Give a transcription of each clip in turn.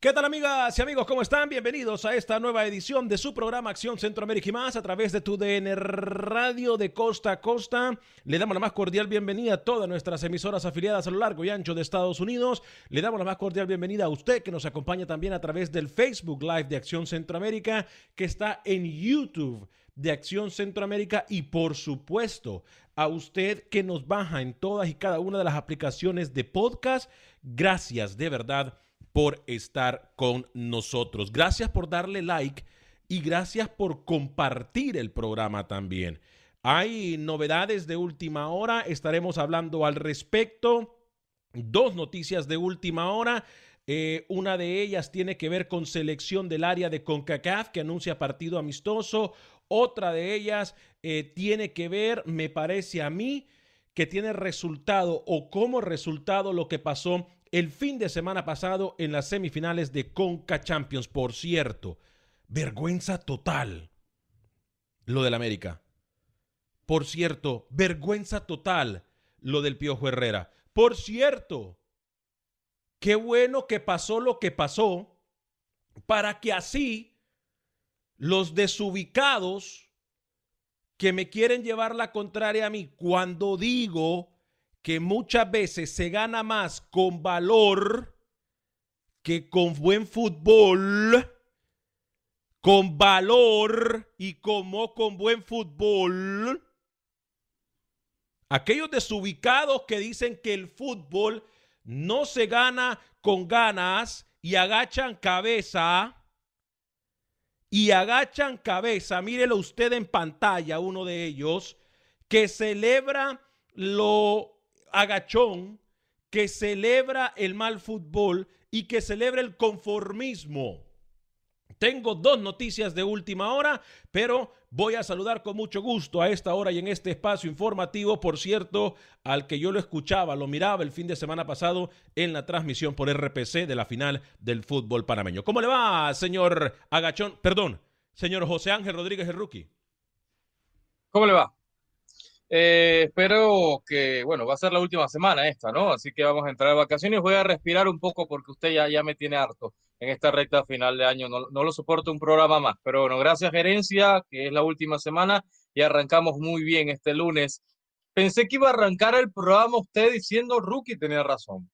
¿Qué tal amigas y amigos? ¿Cómo están? Bienvenidos a esta nueva edición de su programa Acción Centroamérica y más a través de tu DN Radio de Costa a Costa. Le damos la más cordial bienvenida a todas nuestras emisoras afiliadas a lo largo y ancho de Estados Unidos. Le damos la más cordial bienvenida a usted que nos acompaña también a través del Facebook Live de Acción Centroamérica que está en YouTube de Acción Centroamérica y por supuesto a usted que nos baja en todas y cada una de las aplicaciones de podcast. Gracias de verdad por estar con nosotros. Gracias por darle like y gracias por compartir el programa también. Hay novedades de última hora, estaremos hablando al respecto. Dos noticias de última hora. Eh, una de ellas tiene que ver con selección del área de CONCACAF que anuncia partido amistoso. Otra de ellas eh, tiene que ver, me parece a mí, que tiene resultado o como resultado lo que pasó el fin de semana pasado en las semifinales de Conca Champions. Por cierto, vergüenza total lo del América. Por cierto, vergüenza total lo del Piojo Herrera. Por cierto, qué bueno que pasó lo que pasó para que así los desubicados que me quieren llevar la contraria a mí cuando digo que muchas veces se gana más con valor que con buen fútbol, con valor y como con buen fútbol. Aquellos desubicados que dicen que el fútbol no se gana con ganas y agachan cabeza. Y agachan cabeza, mírelo usted en pantalla, uno de ellos, que celebra lo agachón que celebra el mal fútbol y que celebra el conformismo. Tengo dos noticias de última hora, pero voy a saludar con mucho gusto a esta hora y en este espacio informativo, por cierto, al que yo lo escuchaba, lo miraba el fin de semana pasado en la transmisión por RPC de la final del fútbol panameño. ¿Cómo le va, señor Agachón? Perdón, señor José Ángel Rodríguez el rookie. ¿Cómo le va? Eh, espero que, bueno, va a ser la última semana esta, ¿no? Así que vamos a entrar a vacaciones. Voy a respirar un poco porque usted ya, ya me tiene harto en esta recta final de año. No, no lo soporto un programa más. Pero bueno, gracias, gerencia, que es la última semana y arrancamos muy bien este lunes. Pensé que iba a arrancar el programa usted diciendo Rookie tenía razón.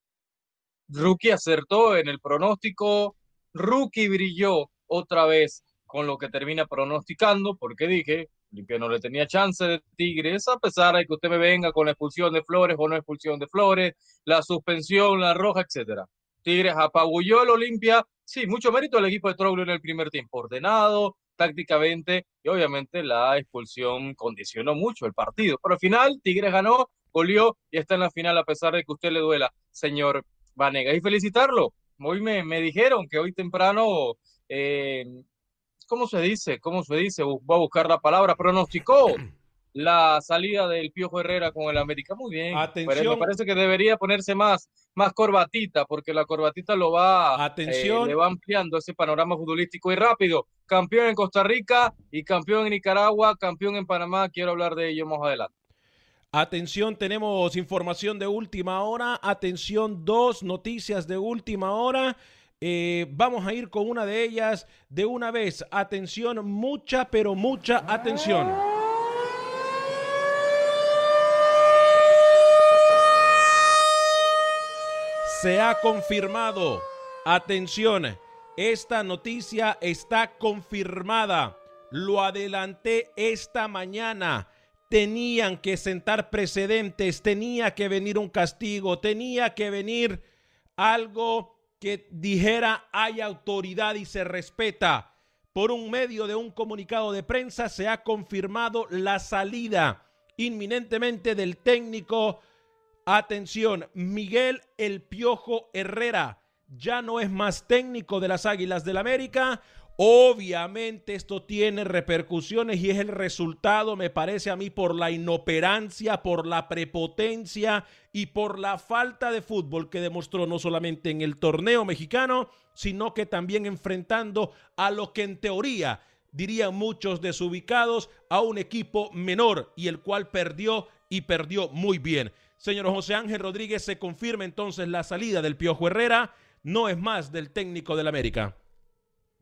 Rookie acertó en el pronóstico. Rookie brilló otra vez con lo que termina pronosticando, porque dije, que no le tenía chance de Tigres, a pesar de que usted me venga con la expulsión de Flores o no expulsión de Flores, la suspensión, la roja, etcétera. Tigres apabulló al Olimpia. Sí, mucho mérito al equipo de Troglio en el primer tiempo, ordenado, tácticamente, y obviamente la expulsión condicionó mucho el partido. Pero al final, Tigres ganó, goleó y está en la final a pesar de que usted le duela, señor Vanega. Y felicitarlo. Hoy me, me dijeron que hoy temprano, eh, ¿cómo se dice? ¿Cómo se dice? Voy a buscar la palabra, pronosticó la salida del Piojo Herrera con el América. Muy bien. Atención. me parece que debería ponerse más, más corbatita, porque la corbatita lo va, eh, Atención. le va ampliando ese panorama futbolístico y rápido. Campeón en Costa Rica y campeón en Nicaragua, campeón en Panamá. Quiero hablar de ello más adelante. Atención, tenemos información de última hora. Atención, dos noticias de última hora. Eh, vamos a ir con una de ellas de una vez. Atención, mucha, pero mucha atención. Se ha confirmado. Atención, esta noticia está confirmada. Lo adelanté esta mañana tenían que sentar precedentes, tenía que venir un castigo, tenía que venir algo que dijera hay autoridad y se respeta. Por un medio de un comunicado de prensa se ha confirmado la salida inminentemente del técnico. Atención, Miguel El Piojo Herrera ya no es más técnico de las Águilas del América. Obviamente esto tiene repercusiones y es el resultado, me parece a mí, por la inoperancia, por la prepotencia y por la falta de fútbol que demostró no solamente en el torneo mexicano, sino que también enfrentando a lo que en teoría dirían muchos desubicados, a un equipo menor y el cual perdió y perdió muy bien. Señor José Ángel Rodríguez, se confirma entonces la salida del Piojo Herrera, no es más del técnico del América.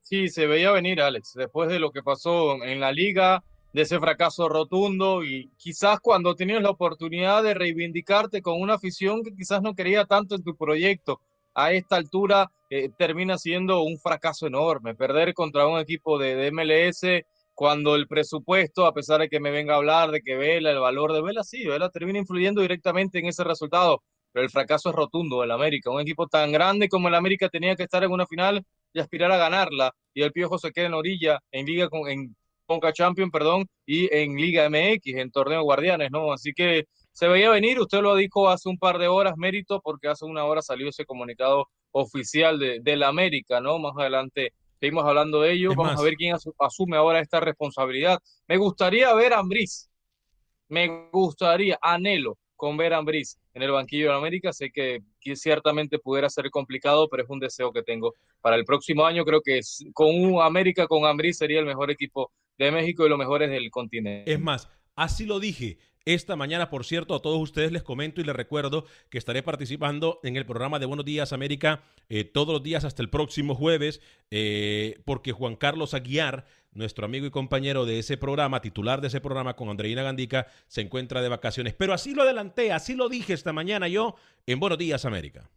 Sí, se veía venir, Alex, después de lo que pasó en la liga, de ese fracaso rotundo y quizás cuando tenías la oportunidad de reivindicarte con una afición que quizás no quería tanto en tu proyecto, a esta altura eh, termina siendo un fracaso enorme. Perder contra un equipo de, MLS cuando el presupuesto, a pesar de que me venga a hablar de que Vela, el valor de Vela, sí, Vela termina influyendo directamente en ese resultado, pero el fracaso es rotundo del América. Un equipo tan grande como el América tenía que estar en una final y aspirar a ganarla. Y el Piojo se queda en orilla, en Liga con, en Conca Champion, perdón, y en Liga MX, en Torneo Guardianes, ¿no? Así que se veía venir, usted lo dijo hace un par de horas, mérito, porque hace una hora salió ese comunicado oficial de, la América, ¿no? Más adelante seguimos hablando de ello, vamos a ver quién asume ahora esta responsabilidad. Me gustaría ver a Ambriz, me gustaría, anhelo con ver a Ambriz en el banquillo de América. Sé que, ciertamente pudiera ser complicado, pero es un deseo que tengo para el próximo año. Creo que con un América con Ambriz sería el mejor equipo de México y los mejores del continente. Es más, así lo dije. Esta mañana, por cierto, a todos ustedes les comento y les recuerdo que estaré participando en el programa de Buenos Días América eh, todos los días hasta el próximo jueves, eh, porque Juan Carlos Aguiar nuestro amigo y compañero de ese programa, titular de ese programa con Andreina Gandica, se encuentra de vacaciones. Pero así lo adelanté, así lo dije esta mañana yo en Buenos Días América.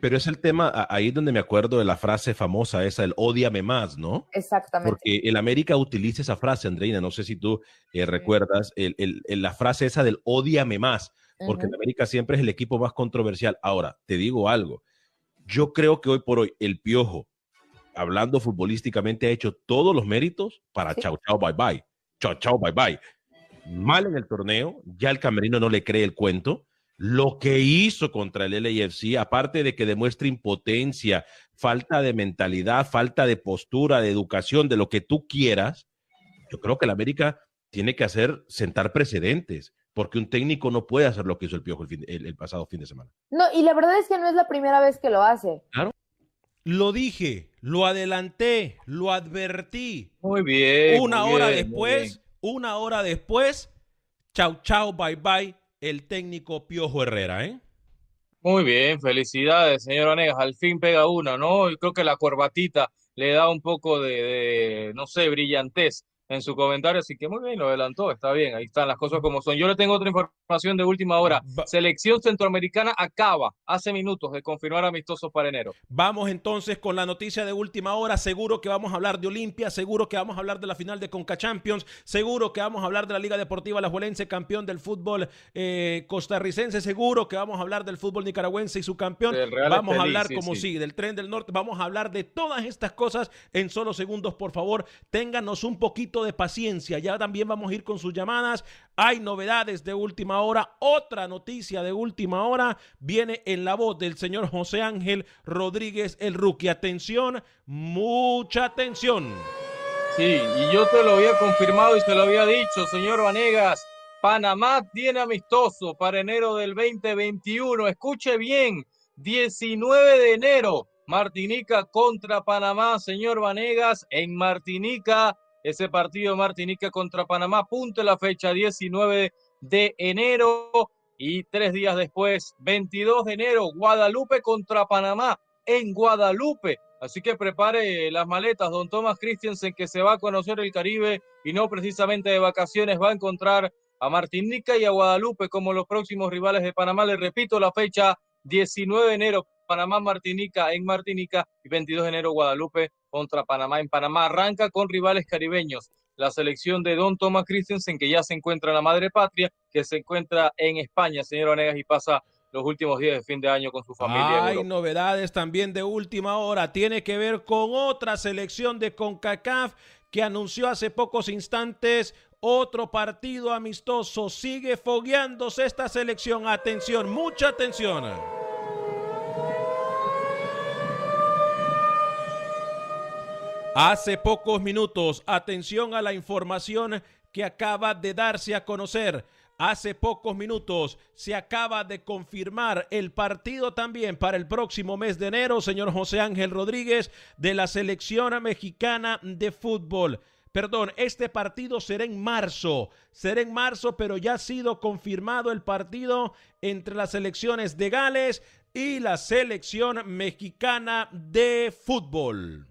Pero es el tema, ahí donde me acuerdo de la frase famosa esa, el odiame más, ¿no? Exactamente. Porque el América utiliza esa frase, Andreina, no sé si tú eh, recuerdas, el, la frase esa del odiame más, porque el América siempre es el equipo más controversial. Ahora, te digo algo, yo creo que hoy por hoy el Piojo, hablando futbolísticamente, ha hecho todos los méritos para chao, chao, bye, bye. Chao, chao, bye, bye. Mal en el torneo, ya el camerino no le cree el cuento. Lo que hizo contra el LAFC, aparte de que demuestra impotencia, falta de mentalidad, falta de postura, de educación, de lo que tú quieras, yo creo que el América tiene que hacer sentar precedentes, porque un técnico no puede hacer lo que hizo el Piojo el, el pasado fin de semana. No, y la verdad es que no es la primera vez que lo hace. Claro. Lo dije, lo adelanté, lo advertí. Muy bien. Una hora después, una hora después, chau, chau, bye, bye, el técnico Piojo Herrera, ¿eh? Muy bien, felicidades, señor Anegas. Al fin pega una, ¿no? Yo creo que la corbatita le da un poco de, no sé, brillantez en su comentario, así que muy bien, lo adelantó, está bien, ahí están las cosas como son. Yo le tengo otra información de última hora. Selección centroamericana acaba hace minutos de confirmar amistosos para enero. Vamos entonces con la noticia de última hora. Seguro que vamos a hablar de Olimpia, seguro que vamos a hablar de la final de Conca Champions, seguro que vamos a hablar de la Liga Deportiva La Juelense, campeón del fútbol eh, costarricense, seguro que vamos a hablar del fútbol nicaragüense y su campeón. Vamos a hablar, como sí, del tren del norte, vamos a hablar de todas estas cosas en solo segundos, por favor. Ténganos un poquito de paciencia. Ya también vamos a ir con sus llamadas. Hay novedades de última hora. Otra noticia de última hora viene en la voz del señor José Ángel Rodríguez, el rookie. Atención, mucha atención. Sí, y yo te lo había confirmado y te lo había dicho, señor Vanegas. Panamá tiene amistoso para enero del 2021. Escuche bien, 19 de enero. Martinica contra Panamá, señor Vanegas, en Martinica ese partido Martinica contra Panamá. Punto la fecha 19 de enero y tres días después, 22 de enero, Guadalupe contra Panamá en Guadalupe. Así que prepare las maletas, don Thomas Christiansen, que se va a conocer el Caribe y no precisamente de vacaciones, va a encontrar a Martinica y a Guadalupe como los próximos rivales de Panamá. Le repito la fecha, 19 de enero, Panamá, Martinica en Martinica y 22 de enero Guadalupe contra Panamá en Panamá. Arranca con rivales caribeños. La selección de Don Thomas Christensen, que ya se encuentra en la madre patria, que se encuentra en España, señor Vanegas, y pasa los últimos días de fin de año con su familia. Hay novedades también de última hora. Tiene que ver con otra selección de CONCACAF que anunció hace pocos instantes otro partido amistoso. Sigue fogueándose esta selección. Atención, mucha atención. Hace pocos minutos, atención a la información que acaba de darse a conocer. Hace pocos minutos se acaba de confirmar el partido también para el próximo mes de enero, señor José Ángel Rodríguez, de la selección mexicana de fútbol. Perdón, este partido será en marzo, será en marzo, pero ya ha sido confirmado el partido entre las selecciones de Gales y la selección mexicana de fútbol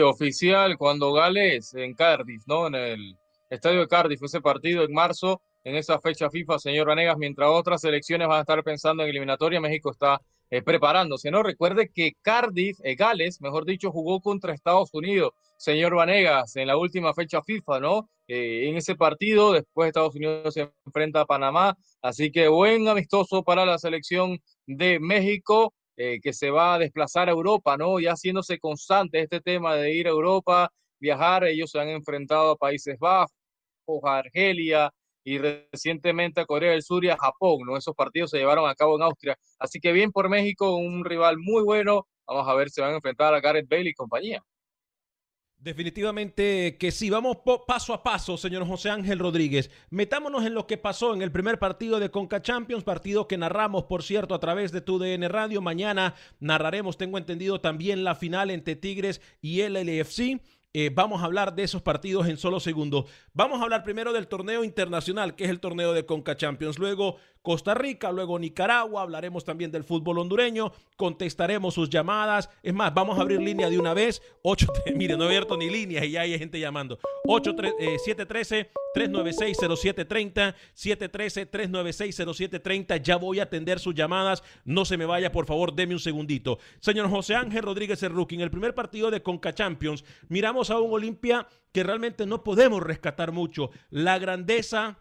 oficial cuando Gales en Cardiff, ¿no? En el estadio de Cardiff, ese partido en marzo, en esa fecha FIFA, señor Vanegas, mientras otras selecciones van a estar pensando en eliminatoria, México está eh, preparándose, ¿no? Recuerde que Cardiff, eh, Gales, mejor dicho, jugó contra Estados Unidos, señor Vanegas, en la última fecha FIFA, ¿no? Eh, en ese partido, después Estados Unidos se enfrenta a Panamá, así que buen amistoso para la selección de México. Que se va a desplazar a Europa, ¿no? Ya haciéndose constante este tema de ir a Europa, viajar, ellos se han enfrentado a Países Bajos, a Argelia y recientemente a Corea del Sur y a Japón, ¿no? Esos partidos se llevaron a cabo en Austria. Así que bien por México, un rival muy bueno. Vamos a ver si van a enfrentar a Gareth Bale y compañía. Definitivamente que sí, vamos paso a paso, señor José Ángel Rodríguez. Metámonos en lo que pasó en el primer partido de Conca Champions, partido que narramos, por cierto, a través de tu DN Radio. Mañana narraremos, tengo entendido, también la final entre Tigres y el LFC. Eh, vamos a hablar de esos partidos en solo segundos. Vamos a hablar primero del torneo internacional, que es el torneo de Conca Champions. Luego Costa Rica, luego Nicaragua. Hablaremos también del fútbol hondureño. Contestaremos sus llamadas. Es más, vamos a abrir línea de una vez. 8, mire, no he abierto ni líneas y ya hay gente llamando. 8, 713 396-0730, 713-396-0730. Ya voy a atender sus llamadas. No se me vaya, por favor, deme un segundito. Señor José Ángel Rodríguez en el primer partido de Conca Champions, miramos a un Olimpia que realmente no podemos rescatar mucho. La grandeza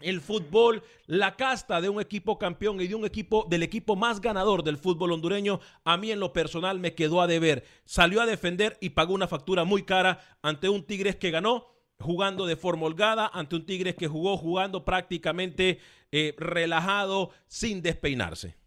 el fútbol, la casta de un equipo campeón y de un equipo del equipo más ganador del fútbol hondureño, a mí en lo personal me quedó a deber. Salió a defender y pagó una factura muy cara ante un Tigres que ganó jugando de forma holgada ante un Tigres que jugó jugando prácticamente eh, relajado, sin despeinarse.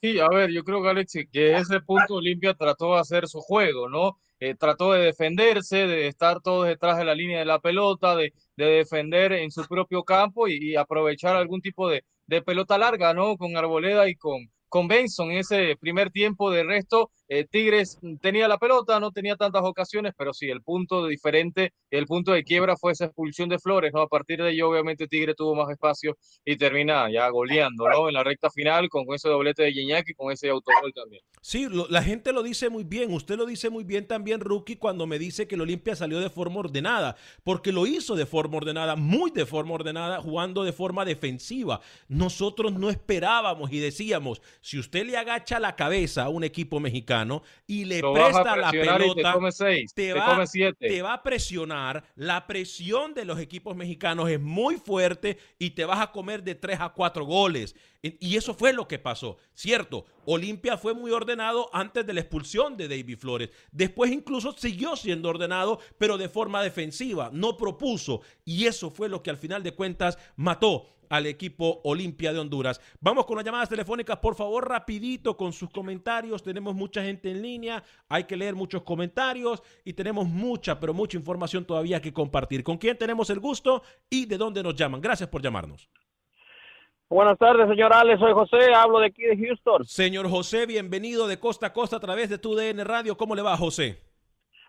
Sí, a ver, yo creo Alex, que ese punto Olimpia trató de hacer su juego, ¿no? Eh, trató de defenderse, de estar todos detrás de la línea de la pelota, de, defender en su propio campo y, aprovechar algún tipo de, de, pelota larga, ¿no? Con Arboleda y con, con Benson en ese primer tiempo. De resto, eh, Tigres tenía la pelota, no tenía tantas ocasiones, pero sí, el punto diferente, el punto de quiebra fue esa expulsión de Flores, ¿no? A partir de ello, obviamente, Tigre tuvo más espacio y termina ya goleando, ¿no? En la recta final con ese doblete de Gignac y con ese autogol también. Sí, la gente lo dice muy bien, usted lo dice muy bien también, Rookie, cuando me dice que el Olimpia salió de forma ordenada, porque lo hizo de forma ordenada, muy de forma ordenada, jugando de forma defensiva. Nosotros no esperábamos y decíamos, si usted le agacha la cabeza a un equipo mexicano, y le Lo presta la te pelota, seis, te va, te va a presionar. La presión de los equipos mexicanos es muy fuerte y te vas a comer de 3 a 4 goles. Y eso fue lo que pasó. Cierto, Olimpia fue muy ordenado antes de la expulsión de David Flores. Después incluso siguió siendo ordenado, pero de forma defensiva. No propuso. Y eso fue lo que al final de cuentas mató al equipo Olimpia de Honduras. Vamos con las llamadas telefónicas, por favor, rapidito con sus comentarios. Tenemos mucha gente en línea, hay que leer muchos comentarios y tenemos mucha, pero mucha información todavía que compartir. ¿Con quién tenemos el gusto y de dónde nos llaman? Gracias por llamarnos. Buenas tardes, señor Alex. Soy José, hablo de aquí de Houston. Señor José, bienvenido de costa a costa a través de tu DN Radio. ¿Cómo le va, José?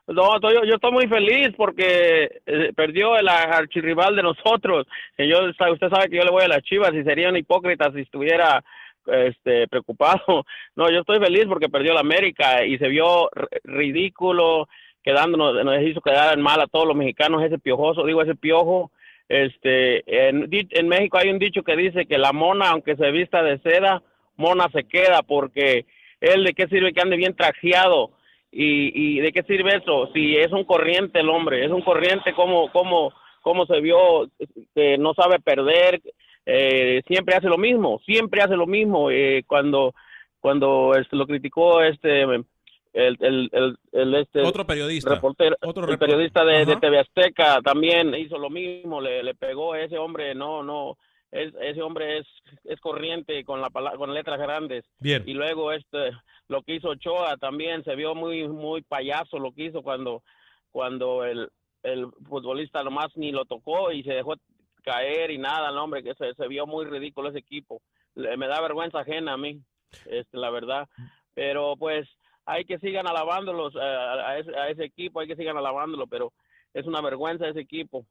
No, estoy- yo, estoy muy feliz porque eh, perdió el archirrival de nosotros. Y yo, usted sabe que yo le voy a las chivas y sería un hipócrita si estuviera este, preocupado. No, yo estoy feliz porque perdió la América y se vio ridículo, quedándonos, nos hizo quedar en mal a todos los mexicanos, ese piojoso, digo, ese piojo. Este, en, en México hay un dicho que dice que la mona, aunque se vista de seda, mona se queda porque él de qué sirve que ande bien trajeado y, y de qué sirve eso si es un corriente el hombre es un corriente como como como se vio que no sabe perder eh, siempre hace lo mismo siempre hace lo mismo eh, cuando cuando este, lo criticó este el, el, el, el, este Otro periodista. reportero, Otro el periodista de, de. TV Azteca también hizo lo mismo le, le pegó a ese hombre no no es, ese hombre es, es corriente con la con letras grandes Bien. y luego este lo que hizo Ochoa también se vio muy muy payaso lo que hizo cuando cuando el, el futbolista nomás ni lo tocó y se dejó caer y nada, no, hombre, que se, se vio muy ridículo ese equipo. Le- me da vergüenza ajena a mí, este, la verdad. Pero pues hay que sigan alabándolos eh, a, a ese, a ese equipo, hay que sigan alabándolo, pero es una vergüenza ese equipo.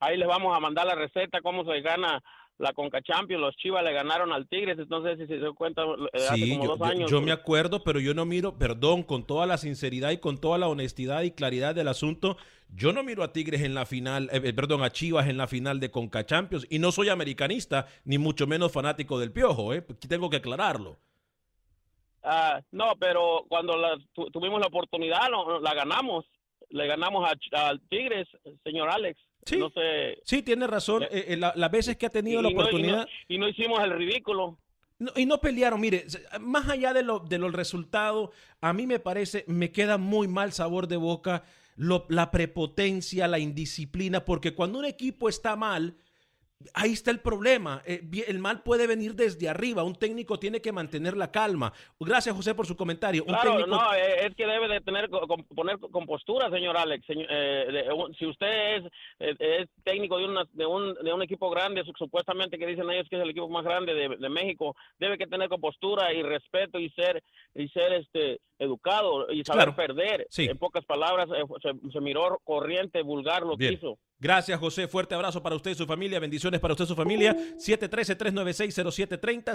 Ahí les vamos a mandar la receta, cómo se gana la Conca Champions. Los Chivas le ganaron al Tigres, entonces si se dio cuenta, eh, hace Sí, como yo, dos años. yo me acuerdo, pero yo no miro, perdón, con toda la sinceridad y con toda la honestidad y claridad del asunto, yo no miro a Tigres en la final, eh, eh, perdón, a Chivas en la final de Conca Champions y no soy americanista, ni mucho menos fanático del Piojo, ¿eh? Tengo que aclararlo. Ah, no, pero cuando la- tu- tuvimos la oportunidad, no, la ganamos. Le ganamos al Tigres, señor Alex. Sí. No sé. Sí, tiene razón, eh, eh, la- las veces que ha tenido la y no- y no- oportunidad... y no hicimos el ridículo. Y no pelearon, mire, más allá de, lo, de los resultados, a mí me parece, me queda muy mal sabor de boca lo- la prepotencia, la indisciplina, porque cuando un equipo está mal, ahí está el problema. Eh, el mal puede venir desde arriba, un técnico tiene que mantener la calma. Gracias, José, por su comentario. Un Claro, técnico- no, eh, es que debe de tener poner compostura, señor Alex. Eh, si usted es, es técnico de, una, de, un, de un equipo grande, su- supuestamente que dicen ellos que es el equipo más grande de, de México, debe que tener compostura y respeto y ser y ser este educado y saber Claro. perder. Sí. En pocas palabras, se, se miró corriente, vulgar lo que hizo. Gracias, José. Fuerte abrazo para usted y su familia. Bendiciones para usted y su familia. 713-396-0730.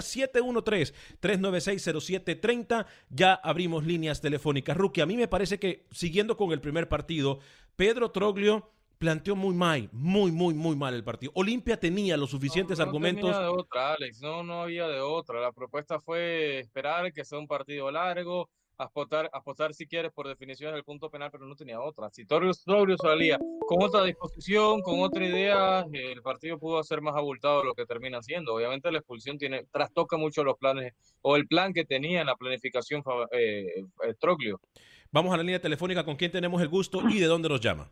713-396-0730. Ya abrimos líneas telefónicas. Rookie, a mí me parece que, siguiendo con el primer partido, Pedro Troglio planteó muy mal, muy, muy, muy mal el partido. Olimpia tenía los suficientes No argumentos. tenía de otra, Alex. No, no había de otra. La propuesta fue esperar que sea un partido largo, apostar, apostar si quieres por definición del punto penal, pero no tenía otra. Si Torrios, Torrios salía con otra disposición, con otra idea, el partido pudo ser más abultado de lo que termina siendo. Obviamente la expulsión tiene trastoca mucho los planes o el plan que tenía en la planificación eh, eh, Troglio. Vamos a la línea telefónica con quién tenemos el gusto y de dónde nos llama.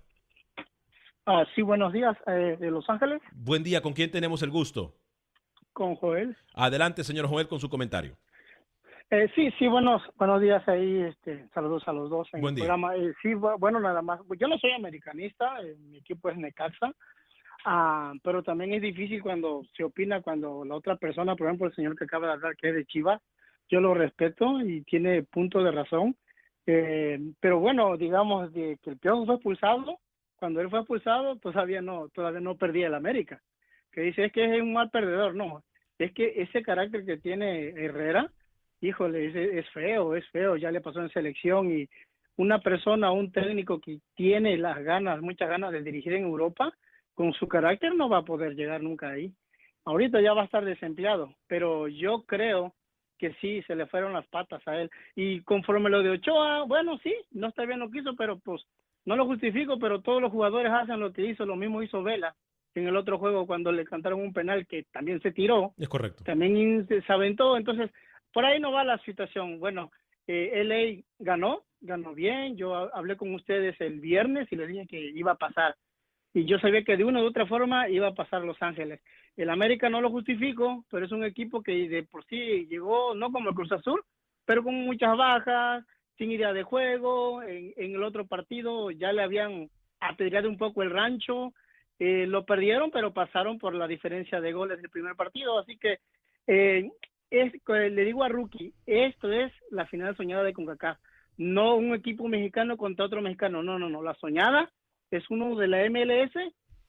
Ah, sí, buenos días, eh, de Los Ángeles, Buen día, ¿con quién tenemos el gusto? con Joel. Adelante, señor Joel, con su comentario. Eh, sí, sí, buenos, buenos días ahí, este, saludos a los dos en Buen el día. programa. Eh, sí, bu- bueno, nada más, yo no soy americanista, eh, mi equipo es Necaxa, ah, pero también es difícil cuando se opina, cuando la otra persona, por ejemplo, el señor que acaba de hablar, que es de Chivas, yo lo respeto y tiene punto de razón, Eh, pero bueno, digamos de que el Piojo fue expulsado, cuando él fue expulsado todavía no, todavía no perdía el América. Que dice es que es un mal perdedor, no, es que ese carácter que tiene Herrera, híjole, es, es feo, es feo, ya le pasó en selección y una persona, un técnico que tiene las ganas, muchas ganas de dirigir en Europa, con su carácter no va a poder llegar nunca ahí. Ahorita ya va a estar desempleado, pero yo creo que sí, se le fueron las patas a él. Y conforme lo de Ochoa, bueno, sí, no está bien lo que hizo, pero pues no lo justifico, pero todos los jugadores hacen lo que hizo, lo mismo hizo Vela en el otro juego cuando le cantaron un penal que también se tiró. Es correcto. También se aventó, entonces por ahí no va la situación. Bueno, eh, LA ganó, ganó bien. Yo hablé con ustedes el viernes y les dije que iba a pasar. Y yo sabía que de una u otra forma iba a pasar Los Ángeles. El América no lo justifico, pero es un equipo que de por sí llegó, no como el Cruz Azul, pero con muchas bajas, sin idea de juego. En, el otro partido ya le habían apedreado un poco el rancho. Eh, lo perdieron, pero pasaron por la diferencia de goles del primer partido. Así que eh, es, le digo a Rookie, esto es la final soñada de CONCACAF no un equipo mexicano contra otro mexicano, no, no, no, la soñada es uno de la MLS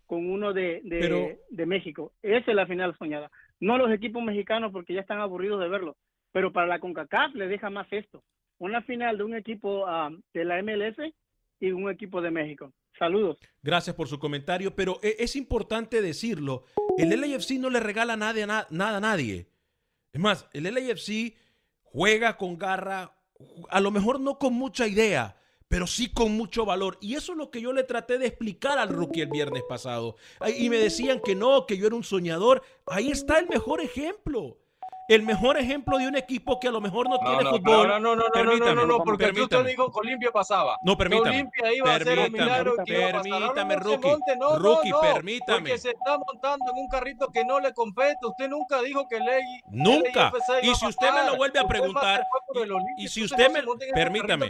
con uno de, de, México. Esa es la final soñada. No los equipos mexicanos porque ya están aburridos de verlo, pero para la CONCACAF le deja más esto. Una final de un equipo ah, de la MLS y un equipo de México. Saludos. Gracias por su comentario, pero e, es importante decirlo. El LAFC no le regala nada, nada a nadie. Es más, el LAFC juega con garra, a lo mejor no con mucha idea, pero sí con mucho valor. Y eso es lo que yo le traté de explicar al rookie el viernes pasado. Y me decían que no, que yo era un soñador. Ahí está el mejor ejemplo el mejor ejemplo de un equipo que a lo mejor no, tiene fútbol. No, no, no, no, no, no, porque usted dijo que Olimpia pasaba. No, permítame. Olimpia iba a ser el milagro que Permítame, Rookie. rookie, permítame. Porque se está montando en un carrito que no le compete. Usted nunca dijo que ley. Nunca. y si usted me lo vuelve a preguntar. Y, si usted me. Permítame.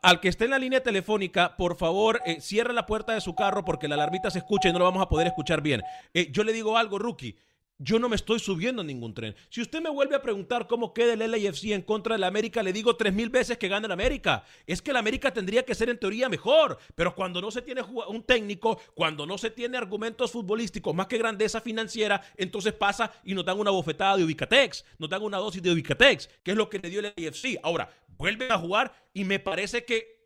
Al que esté en la línea telefónica, por favor, eh, cierre la puerta de su carro porque la alarmita se escucha y no lo vamos a poder escuchar bien. Eh, yo le digo algo, Rookie yo no me estoy subiendo a ningún tren. Si usted me vuelve a preguntar cómo queda el LAFC en contra del América, le digo tres mil veces que gana el América. Es que el América tendría que ser en teoría mejor, pero cuando no se tiene un técnico, cuando no se tiene argumentos futbolísticos más que grandeza financiera, entonces pasa y nos dan una bofetada de Ubicatex, nos dan una dosis de Ubicatex, que es lo que le dio el LAFC. Ahora, vuelven a jugar y me parece que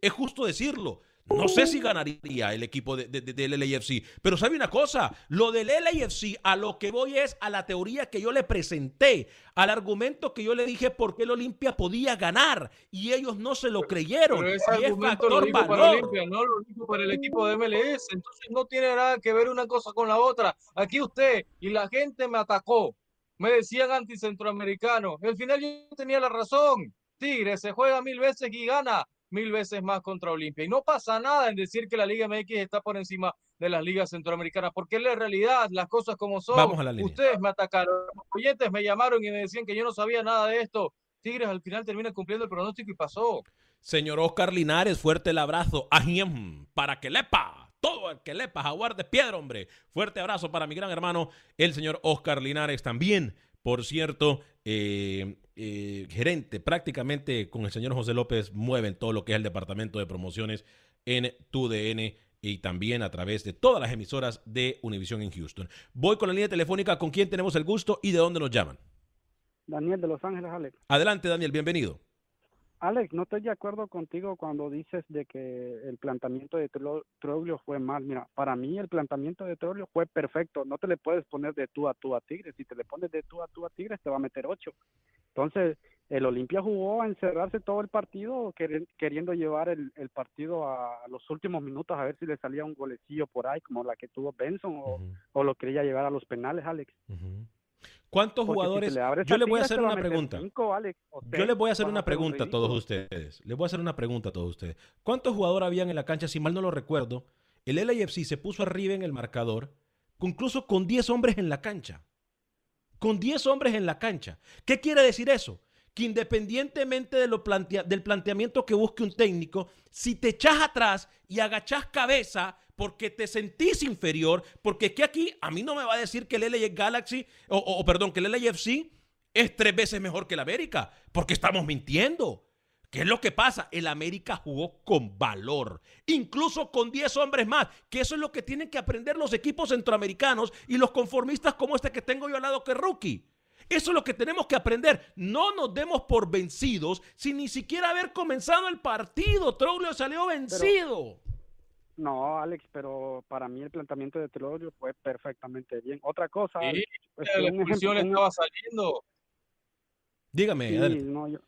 es justo decirlo. No sé si ganaría el equipo de, del LAFC, pero sabe una cosa, lo del LAFC a lo que voy es a la teoría que yo le presenté, al argumento que yo le dije por qué el Olimpia podía ganar y ellos no se lo creyeron. Pero ese argumento lo dijo para Olimpia, no lo dijo para el equipo de MLS, entonces no tiene nada que ver una cosa con la otra. Aquí usted y la gente me atacó, me decían anticentroamericano, al final yo tenía la razón. Tigre se juega mil veces y gana mil veces más contra Olimpia. Y no pasa nada en decir que la Liga MX está por encima de las ligas centroamericanas, porque es la realidad, las cosas como son. Vamos a la Ustedes me atacaron, los oyentes me llamaron y me decían que yo no sabía nada de esto. Tigres al final termina cumpliendo el pronóstico y pasó. Señor Oscar Linares, fuerte el abrazo. Ajiem, para que lepa. Todo el que lepa, jaguar de piedra, hombre. Fuerte abrazo para mi gran hermano, el señor Oscar Linares también. Por cierto, eh, eh, gerente, prácticamente con el señor José López mueven todo lo que es el departamento de promociones en TUDN y también a través de todas las emisoras de Univision en Houston. Voy con la línea telefónica con quien tenemos el gusto y de dónde nos llaman. Daniel de Los Ángeles, Alex. Adelante, Daniel, bienvenido. Alex, no estoy de acuerdo contigo cuando dices de que el planteamiento de Troglio fue mal. Mira, para mí el planteamiento de Troglio fue perfecto. No te le puedes poner de tú a tú a Tigres. Si te le pones de tú a tú a Tigres, te va a meter ocho. Entonces, el Olimpia jugó a encerrarse todo el partido, queriendo llevar el, partido a, los últimos minutos a ver si le salía un golecillo por ahí, como la que tuvo Benson, o, lo quería llevar a los penales, Alex. ¿Cuántos jugadores? yo le voy a hacer una pregunta. yo les voy a hacer una pregunta a todos ustedes. Les voy a hacer una pregunta a todos ustedes. ¿Cuántos jugadores habían en la cancha? Si mal no lo recuerdo, el LAFC se puso arriba en el marcador, incluso con 10 hombres en la cancha. Con 10 hombres en la cancha. ¿Qué quiere decir eso? Que independientemente de lo del planteamiento que busque un técnico, si te echas atrás y agachas cabeza, porque te sentís inferior, porque es que aquí a mí no me va a decir que el LA Galaxy, o, perdón, que el LAFC es tres veces mejor que el América, porque estamos mintiendo. ¿Qué es lo que pasa? El América jugó con valor, incluso con 10 hombres más, que eso es lo que tienen que aprender los equipos centroamericanos y los conformistas como este que tengo yo al lado que es rookie. Eso es lo que tenemos que aprender. No nos demos por vencidos sin ni siquiera haber comenzado el partido. Troglio salió vencido. no, Alex, pero para mí el planteamiento de Troglio fue perfectamente bien. Otra cosa. Sí, este, la un ejemplo- estaba saliendo. Dígame, Sí, no, yo,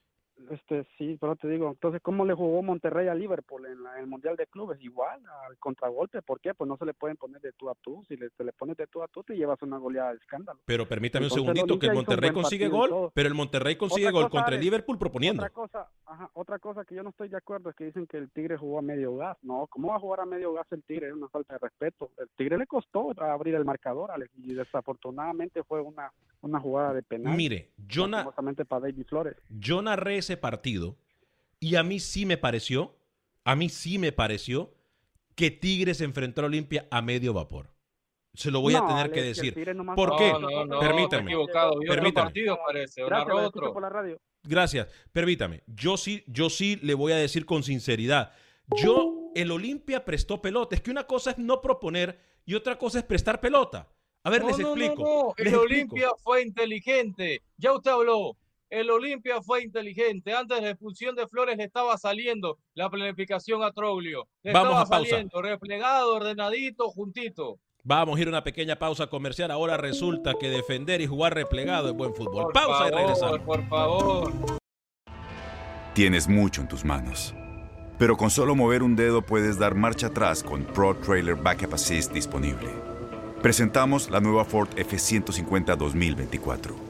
este, sí, pero te digo, entonces, ¿cómo le jugó Monterrey a Liverpool en, la- en el Mundial de Clubes? Igual, al contragolpe, ¿por qué? Pues no se le pueden poner de tú a tú, si le, se le pones de tú a tú, te llevas una goleada de escándalo. Pero permítame un Entonces, segundito que el un Monterrey consigue gol, pero el Monterrey consigue Otra gol contra el Alex, Liverpool proponiendo. Otra cosa, ajá, otra cosa que yo no estoy de acuerdo es que dicen que el Tigre jugó a medio gas. No, ¿cómo va a jugar a medio gas el Tigre? Es una falta de respeto. El Tigre le costó abrir el marcador, Alex, y desafortunadamente fue una, una jugada de penal. Mire, yo na- para David Flores. yo narré ese partido y a mí sí me pareció, a mí sí me pareció que Tigres enfrentó a Olimpia a medio vapor. Se lo voy a tener Alex, que decir. ¿Por no- qué? No, no, no, Permítame. Permítame. partido, parece. o Gracias, narró lo escucho otro. por la radio. Gracias. Permítame. Yo sí, yo sí le voy a decir con sinceridad. Yo, el Olimpia prestó pelota. Es que una cosa es no proponer y otra cosa es prestar pelota. A ver, no, les explico. No, no. les El explico. Olimpia fue inteligente. Ya usted habló. El Olimpia fue inteligente. Antes de la expulsión de Flores le estaba saliendo la planificación a Troglio. Le Vamos estaba a pausa. saliendo replegado, ordenadito, juntito. Vamos a ir a una pequeña pausa comercial. Ahora resulta que defender y jugar replegado es buen fútbol. Por pausa y favor, regresamos. Por favor. Tienes mucho en tus manos. Pero con solo mover un dedo puedes dar marcha atrás con Pro Trailer Backup Assist disponible. Presentamos la nueva Ford F150 2024.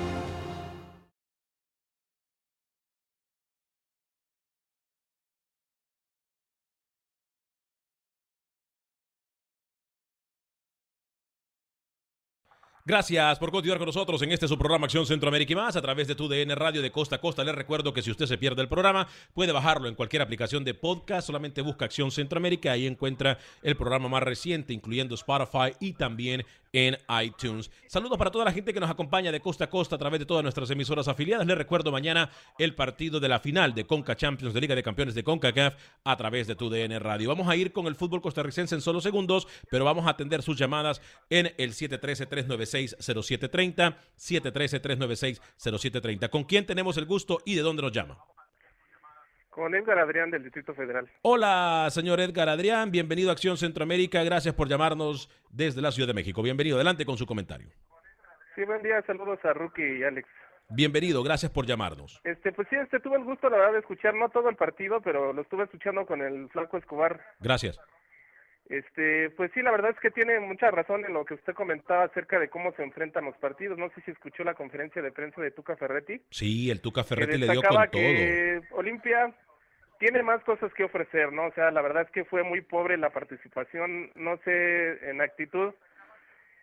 Gracias por continuar con nosotros en este su programa Acción Centroamérica y más a través de tu DN Radio de Costa a Costa. Les recuerdo que si usted se pierde el programa, puede bajarlo en cualquier aplicación de podcast. Solamente busca Acción Centroamérica. Ahí encuentra el programa más reciente, incluyendo Spotify y también en iTunes. Saludos para toda la gente que nos acompaña de costa a costa a través de todas nuestras emisoras afiliadas. Les recuerdo mañana el partido de la final de Conca Champions de Liga de Campeones de CONCACAF a través de tu DN Radio. Vamos a ir con el fútbol costarricense en solo segundos, pero vamos a atender sus llamadas en el 713-396-0730, 713-396-0730. ¿Con quién tenemos el gusto y de dónde nos llama? Con Edgar Adrián del Distrito Federal. Hola, señor Edgar Adrián, bienvenido a Acción Centroamérica, gracias por llamarnos desde la Ciudad de México. Bienvenido, adelante con su comentario. Sí, buen día, saludos a Rookie y Alex. Bienvenido, gracias por llamarnos. Este, pues sí, este, tuve el gusto, la verdad, de escuchar, no todo el partido, pero lo estuve escuchando con el Flaco Escobar. Gracias. Este, pues sí, la verdad es que tiene mucha razón en lo que usted comentaba acerca de cómo se enfrentan los partidos. No sé si escuchó la conferencia de prensa de Tuca Ferretti. Sí, el Tuca Ferretti le dio con todo. que Olimpia tiene más cosas que ofrecer, ¿no? O sea, la verdad es que fue muy pobre la participación, no sé, en actitud.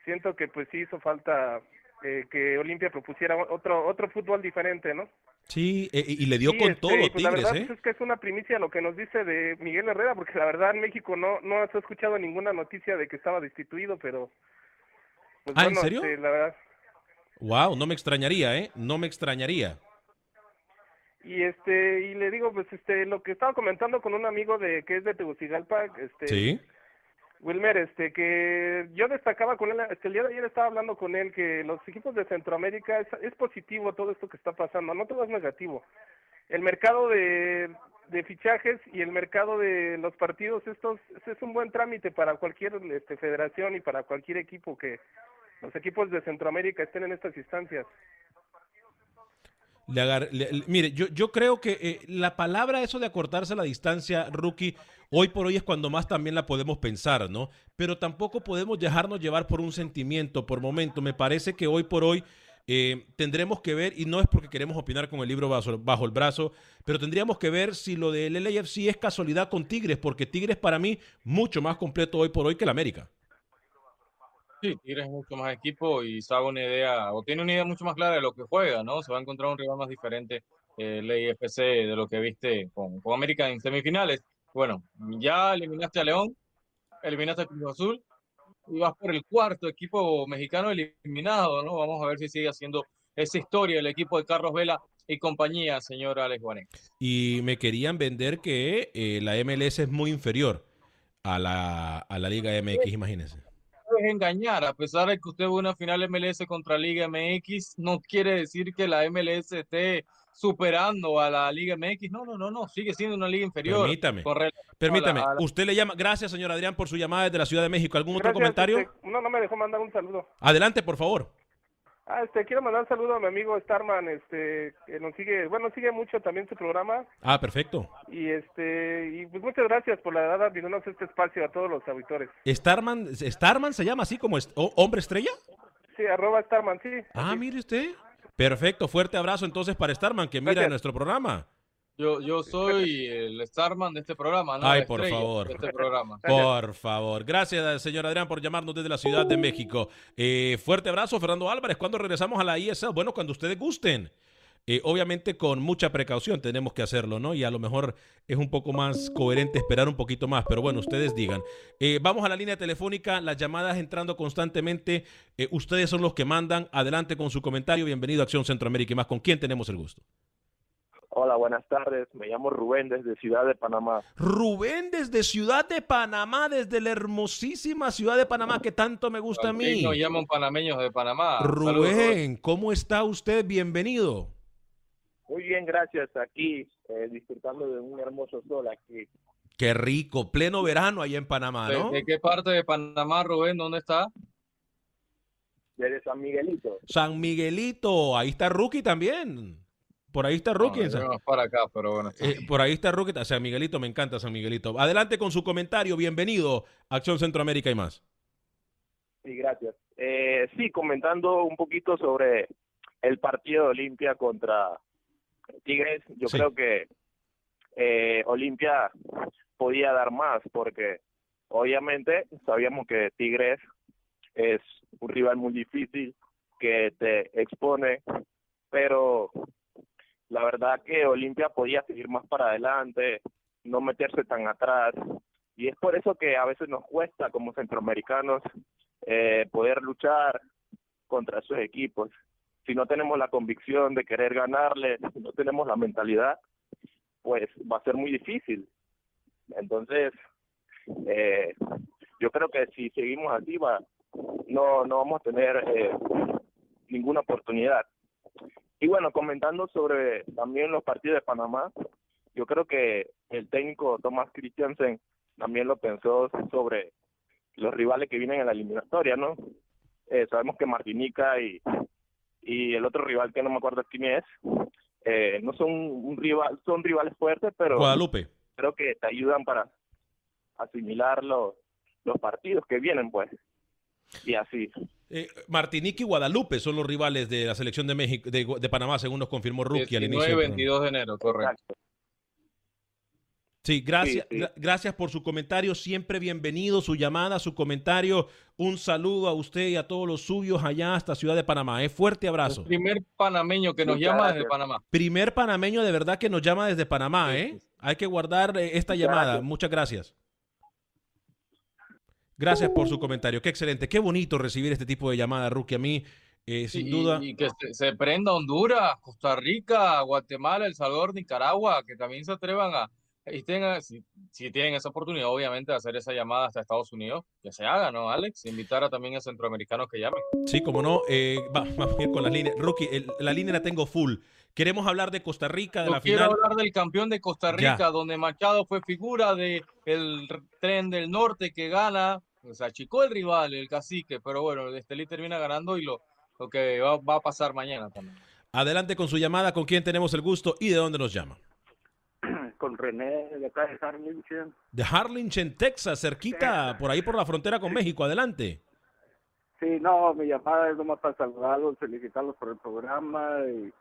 Siento que pues sí hizo falta eh, que Olimpia propusiera otro otro fútbol diferente, ¿no? Sí, e- y, le dio Sí, con este, todo pues, la Tigres, verdad ¿eh? pues, es que es una primicia lo que nos dice de Miguel Herrera, porque la verdad en México no no se ha escuchado ninguna noticia de que estaba destituido, pero pues, Ah, ¿en bueno, serio? este, la verdad Wow, no me extrañaría, ¿eh? No me extrañaría. y este y le digo pues este lo que estaba comentando con un amigo de que es de Tegucigalpa, este Sí. Wilmer, este, que yo destacaba con él, este, el día de ayer estaba hablando con él que los equipos de Centroamérica es, positivo todo esto que está pasando, no todo es negativo. El mercado de, fichajes y el mercado de los partidos, estos es un buen trámite para cualquier este, federación y para cualquier equipo que los equipos de Centroamérica estén en estas instancias. Le- le- mire, yo, yo creo que eh, la palabra eso de acortarse la distancia, rookie, hoy por hoy es cuando más también la podemos pensar, ¿no? Pero tampoco podemos dejarnos llevar por un sentimiento, por momento. Me parece que hoy por hoy eh, tendremos que ver, y no es porque queremos opinar con el libro bajo, el brazo, pero tendríamos que ver si lo del LAFC es casualidad con Tigres, porque Tigres para mí mucho más completo hoy por hoy que el América. Sí, Tigres es mucho más equipo y sabe una idea, o tiene una idea mucho más clara de lo que juega, ¿no? Se va a encontrar un rival más diferente el IFC de lo que viste con América en semifinales. Bueno, ya eliminaste a León, eliminaste a Cruz Azul y vas por el cuarto equipo mexicano eliminado, ¿no? Vamos a ver si sigue haciendo esa historia el equipo de Carlos Vela y compañía, señor Alex Juanek. Y me querían vender que eh, la MLS es muy inferior a la, a la Liga MX, imagínense. Es engañar, a pesar de que usted ve una final MLS contra Liga MX, no quiere decir que la MLS esté superando a la Liga MX. No, no, no, no, sigue siendo una liga inferior. Permítame. Permítame, la- la- usted le llama, gracias señor Adrián por su llamada desde la Ciudad de México. ¿Algún otro comentario? este, no, no me dejó mandar un saludo. Adelante, por favor. Ah, este, quiero mandar un saludo a mi amigo Starman, este, que nos sigue, bueno, sigue mucho también su programa. Ah, perfecto. Y este, y pues muchas gracias por la verdad brindarnos este espacio a todos los auditores. Starman, Starman se llama así como est- hombre estrella. Sí, arroba Starman, sí. Ah, mire usted. Perfecto, fuerte abrazo entonces para Starman que mira Gracias. nuestro programa. Yo, yo soy el Starman de este programa, ¿no? Ay, por estrella favor. De este programa. Por favor. Gracias, señor Adrián, por llamarnos desde la Ciudad de México. Eh, fuerte abrazo, Fernando Álvarez. ¿Cuándo regresamos a la ISL? Bueno, cuando ustedes gusten. Eh, obviamente con mucha precaución tenemos que hacerlo, ¿no? Y a lo mejor es un poco más coherente esperar un poquito más, pero bueno, ustedes digan. Eh, vamos a la línea telefónica, las llamadas entrando constantemente. Eh, ustedes son los que mandan. Adelante con su comentario. Bienvenido a Acción Centroamérica y más. ¿Con quién tenemos el gusto? Hola, buenas tardes. Me llamo Rubén desde Ciudad de Panamá. Rubén desde Ciudad de Panamá, desde la hermosísima Ciudad de Panamá que tanto me gusta a mí. nos llaman panameños de Panamá. Saludos, Rubén, ¿cómo está usted? Bienvenido. Muy bien, gracias. Aquí eh, disfrutando de un hermoso sol aquí. Qué rico, pleno verano allá en Panamá, ¿De, ¿no? de qué parte de Panamá, Rubén? ¿Dónde está? Desde San Miguelito. San Miguelito, ahí está Rookie también. Por ahí está Rookie. No, en San- yo no, para acá, pero bueno. eh, por ahí está Rookie. San Miguelito, me encanta San Miguelito. Adelante con su comentario. Bienvenido a Acción Centroamérica y más. Sí, gracias. Eh, sí, comentando un poquito sobre el partido de Olimpia contra Tigres, yo creo que eh, Olimpia podía dar más porque obviamente sabíamos que Tigres es un rival muy difícil que te expone, pero la verdad que Olimpia podía seguir más para adelante, no meterse tan atrás, y es por eso que a veces nos cuesta como centroamericanos eh, poder luchar contra esos equipos. Si no tenemos la convicción de querer ganarle, si no tenemos la mentalidad, pues va a ser muy difícil. Entonces, eh, yo creo que si seguimos así, va, no, no vamos a tener eh, ninguna oportunidad. Y bueno, comentando sobre también los partidos de Panamá, yo creo que el técnico Tomás Christiansen también lo pensó sobre los rivales que vienen en la eliminatoria, ¿no? Eh, sabemos que Martinica y, y el otro rival que no me acuerdo quién es, eh, no son un rival, son rivales fuertes, pero Guadalupe. creo que te ayudan para asimilar los, los partidos que vienen, pues. Y así. Eh, Martinique y Guadalupe son los rivales de la selección de México, de, de Panamá, según nos confirmó Rookie al inicio. 19 del programa. 22 de enero, correcto. Sí, gracias, Sí, sí. gra- gracias por su comentario. Siempre bienvenido, su llamada, su comentario. Un saludo a usted y a todos los suyos allá hasta Ciudad de Panamá. Es fuerte abrazo. Primer panameño que nos Muchas llama gracias. desde Panamá. Primer panameño de verdad que nos llama desde Panamá, ¿eh? Hay que guardar eh, esta Muchas llamada. gracias. Muchas gracias. Gracias por su comentario. Qué excelente. Qué bonito recibir este tipo de llamada, Rookie. A mí, eh, sin Y- duda. Y, que se, se prenda Honduras, Costa Rica, Guatemala, El Salvador, Nicaragua, que también se atrevan a, y tengan, si, si tienen esa oportunidad, obviamente, de hacer esa llamada hasta Estados Unidos, que se haga, ¿no, Alex? Invitar a también a centroamericanos que llamen. Sí, como no. eh, va- vamos a ir con las líneas. Rookie, el- la línea la tengo full. Queremos hablar de Costa Rica, de Yo la quiero final. hablar del campeón de Costa Rica, Ya. donde Machado fue figura de el r- tren del norte que gana, o sea, achicó el rival, el cacique, pero bueno, el Estelí termina ganando y lo, lo que va, va a pasar mañana también. Adelante con su llamada. ¿Con quién tenemos el gusto y de dónde nos llama? con René de acá de Harlingen. De Harlingen, Texas, cerquita, por ahí por la frontera con México. Adelante. Sí, no, mi llamada es nomás para saludarlos, felicitarlos por el programa y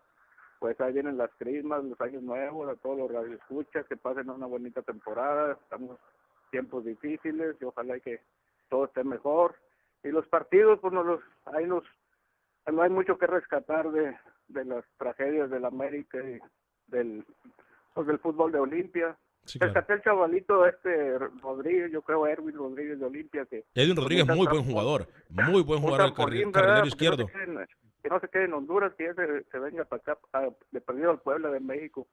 pues ahí vienen las crismas, los años nuevos, a todos los radioescuchas, que pasen una bonita temporada, estamos tiempos difíciles y ojalá que todo esté mejor. Y los partidos, pues no los, hay los, no hay mucho que rescatar de, de las tragedias del América y del, del fútbol de Olimpia. Sí, Rescaté el chavalito este Rodríguez, yo creo Erwin Rodríguez de Olimpia. que Edwin Rodríguez, mucha muy buen jugador. Muy buen jugador carrilero izquierdo. No quede en- que no se quede en Honduras, que se, se venga para acá, a- de perdido al pueblo de México.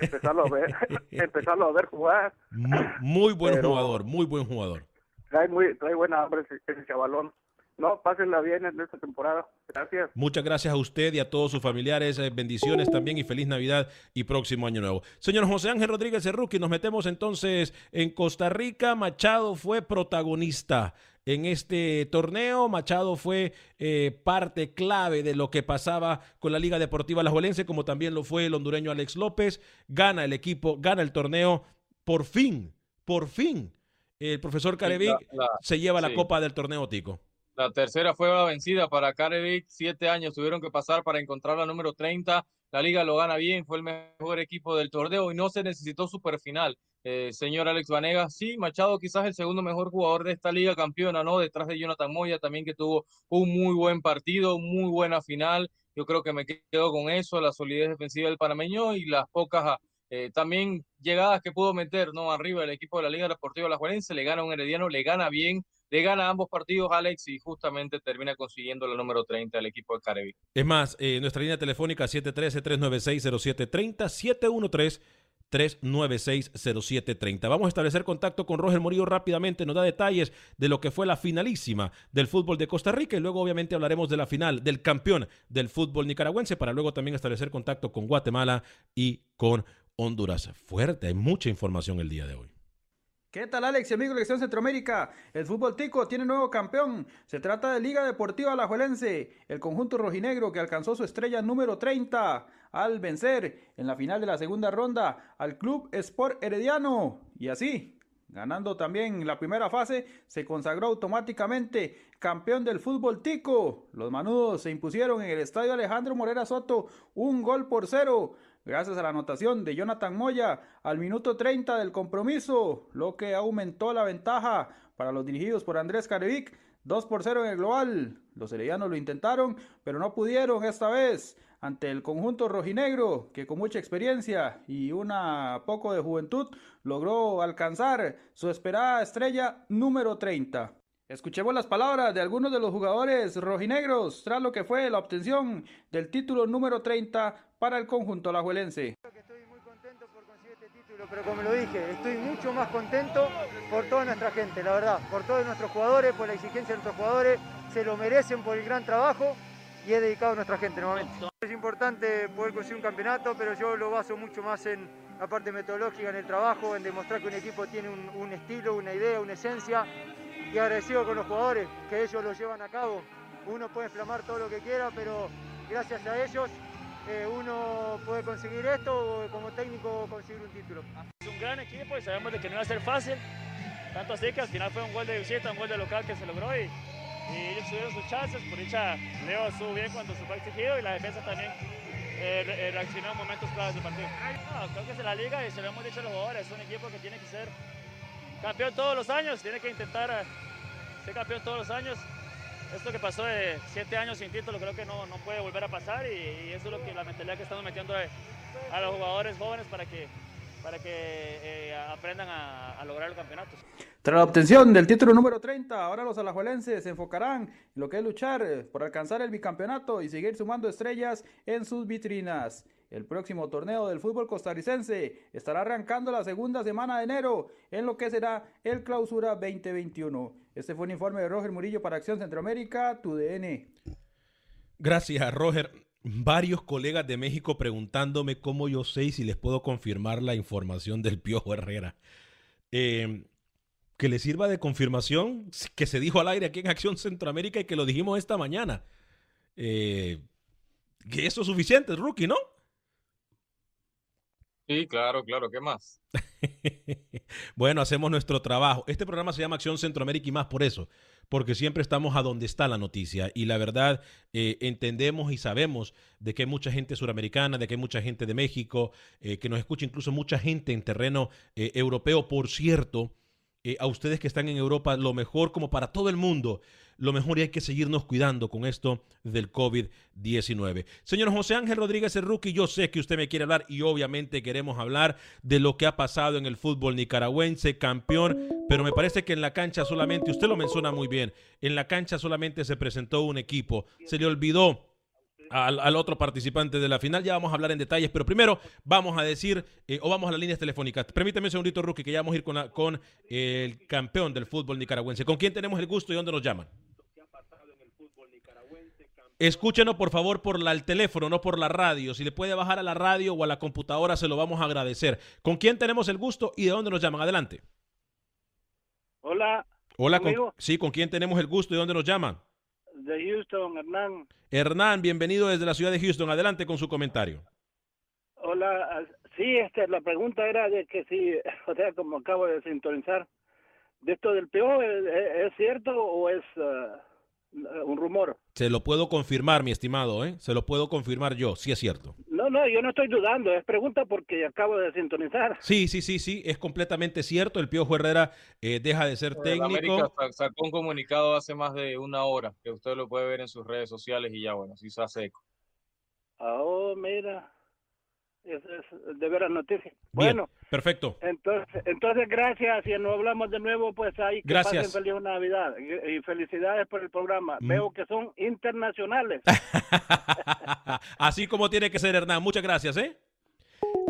Empezarlo a ver, empezarlo a ver jugar. Muy, muy buen Pero- jugador, muy buen jugador. Trae, muy, trae buena hambre ese, ese chavalón. No, pásenla bien en esta temporada. Gracias. Muchas gracias a usted y a todos sus familiares. eh, bendiciones también y feliz Navidad y próximo año nuevo. Señor José Ángel Rodríguez Cerruqui, nos metemos entonces en Costa Rica. Machado fue protagonista en este torneo. Machado fue eh, parte clave de lo que pasaba con la Liga Deportiva Alajuelense, como también lo fue el hondureño Alex López. Gana el equipo, gana el torneo. Por fin, por fin, el profesor Carevic la- la- se lleva la copa del torneo Tico. La tercera fue la vencida para Carevic. Siete años tuvieron que pasar para encontrar la número 30. La liga lo gana bien, fue el mejor equipo del torneo y no se necesitó superfinal. Eh, señor Alex Vanegas, sí, Machado quizás el segundo mejor jugador de esta liga campeona, ¿no? Detrás de Jonathan Moya también que tuvo un muy buen partido, muy buena final. Yo creo que me quedo con eso, la solidez defensiva del panameño y las pocas eh, también llegadas que pudo meter, ¿no? Arriba el equipo de la Liga Deportiva La Juelense, le gana un Herediano, le gana bien, le gana ambos partidos Alex y justamente termina consiguiendo la número 30 del equipo de Carevi. Es más, eh, nuestra línea telefónica 713-396-0730, 713-396-0730. Vamos a establecer contacto con Roger Morillo rápidamente, nos da detalles de lo que fue la finalísima del fútbol de Costa Rica y luego obviamente hablaremos de la final del campeón del fútbol nicaragüense para luego también establecer contacto con Guatemala y con Honduras. Fuerte, hay mucha información el día de hoy. ¿Qué tal Alex y amigo de Elección Centroamérica? El fútbol tico tiene nuevo campeón. Se trata de Liga Deportiva Alajuelense, el conjunto rojinegro que alcanzó su estrella número 30 al vencer en la final de la segunda ronda al Club Sport Herediano. Y así, ganando también la primera fase, se consagró automáticamente campeón del fútbol tico. Los manudos se impusieron en el estadio Alejandro Morera Soto un gol por cero gracias a la anotación de Jonathan Moya al minuto 30 del compromiso, lo que aumentó la ventaja para los dirigidos por Andrés Carevic, 2 por 0 en el global. Los heredianos lo intentaron, pero no pudieron esta vez ante el conjunto rojinegro, que con mucha experiencia y una poco de juventud logró alcanzar su esperada estrella número 30. Escuchemos las palabras de algunos de los jugadores rojinegros tras lo que fue la obtención del título número 30 para el conjunto alajuelense. pero como lo dije, estoy mucho más contento por toda nuestra gente, la verdad, por todos nuestros jugadores, por la exigencia de nuestros jugadores, se lo merecen por el gran trabajo y he dedicado a nuestra gente nuevamente. Es importante poder conseguir un campeonato, pero yo lo baso mucho más en la parte metodológica, en el trabajo, en demostrar que un equipo tiene un estilo, una idea, una esencia y agradecido con los jugadores que ellos lo llevan a cabo. Uno puede inflamar todo lo que quiera, pero gracias a ellos eh, uno puede conseguir esto o como técnico conseguir un título. Es un gran equipo y sabemos de que no iba a ser fácil, tanto así que al final fue un gol de visita, un gol de local que se logró y, y ellos tuvieron sus chances, por dicha Leo estuvo bien cuando se fue exigido y la defensa también eh, eh, reaccionó en momentos claves del partido. No, creo que es la liga y se lo hemos dicho a los jugadores, es un equipo que tiene que ser campeón todos los años, tiene que intentar eh, ser campeón todos los años. Esto que pasó de siete años sin título creo que no, no puede volver a pasar y, eso es lo que la mentalidad que estamos metiendo a, a los jugadores jóvenes para que, para que eh, aprendan a, lograr los campeonatos. Tras la obtención del título número 30, ahora los alajuelenses se enfocarán en lo que es luchar eh, por alcanzar el bicampeonato y seguir sumando estrellas en sus vitrinas. El próximo torneo del fútbol costarricense estará arrancando la segunda semana de enero en lo que será el Clausura 2021. Este fue un informe de Roger Murillo para Acción Centroamérica, tu DN. Gracias, Roger. Varios colegas de México preguntándome cómo yo sé y si les puedo confirmar la información del Piojo Herrera. Eh, que le sirva de confirmación que se dijo al aire aquí en Acción Centroamérica y que lo dijimos esta mañana. Eh, que eso es suficiente, rookie, ¿no? Sí, claro, claro, ¿qué más? Bueno, hacemos nuestro trabajo. Este programa se llama Acción Centroamérica y más por eso, porque siempre estamos a donde está la noticia y la verdad eh, entendemos y sabemos de que hay mucha gente suramericana, de que hay mucha gente de México, eh, que nos escucha incluso mucha gente en terreno eh, europeo. Por cierto, eh, a ustedes que están en Europa lo mejor como para todo el mundo lo mejor y hay que seguirnos cuidando con esto del COVID-19. Señor José Ángel Rodríguez rookie, yo sé que usted me quiere hablar y obviamente queremos hablar de lo que ha pasado en el fútbol nicaragüense, campeón, pero me parece que en la cancha solamente, usted lo menciona muy bien, en la cancha solamente se presentó un equipo, se le olvidó al, otro participante de la final. Ya vamos a hablar en detalles, pero primero vamos a decir, eh, o vamos a las líneas telefónicas. Permíteme un segundito, Rookie, que ya vamos a ir con, con el campeón del fútbol nicaragüense. ¿Con quién tenemos el gusto y dónde nos llaman? Escúchenos por favor por la, el teléfono, no por la radio. Si le puede bajar a la radio o a la computadora, se lo vamos a agradecer. ¿Con quién tenemos el gusto y de dónde nos llaman? Adelante. Hola. Hola, con, sí, ¿con quién tenemos el gusto y dónde nos llaman? De Houston, Hernán. Hernán, bienvenido desde la ciudad de Houston. Adelante con su comentario. Hola, sí, este, la pregunta era de que si, o sea, como acabo de sintonizar, de esto del PO, ¿es, cierto o es... Uh, un rumor. Se lo puedo confirmar, mi estimado, ¿eh? Se lo puedo confirmar yo, sí es cierto. No, no, yo no estoy dudando, es pregunta porque acabo de sintonizar. Sí, sí, sí, sí, es completamente cierto. El Piojo Herrera eh, deja de ser técnico. América sacó un comunicado hace más de una hora, que usted lo puede ver en sus redes sociales y ya, bueno, sí se hace eco. Oh, mira es, es de veras noticias. Bueno, perfecto. Entonces, entonces gracias. y nos hablamos de nuevo, pues ahí que gracias. pasen feliz Navidad y, felicidades por el programa. Mm. Veo que son internacionales. Así como tiene que ser, Hernán. Muchas gracias, ¿eh?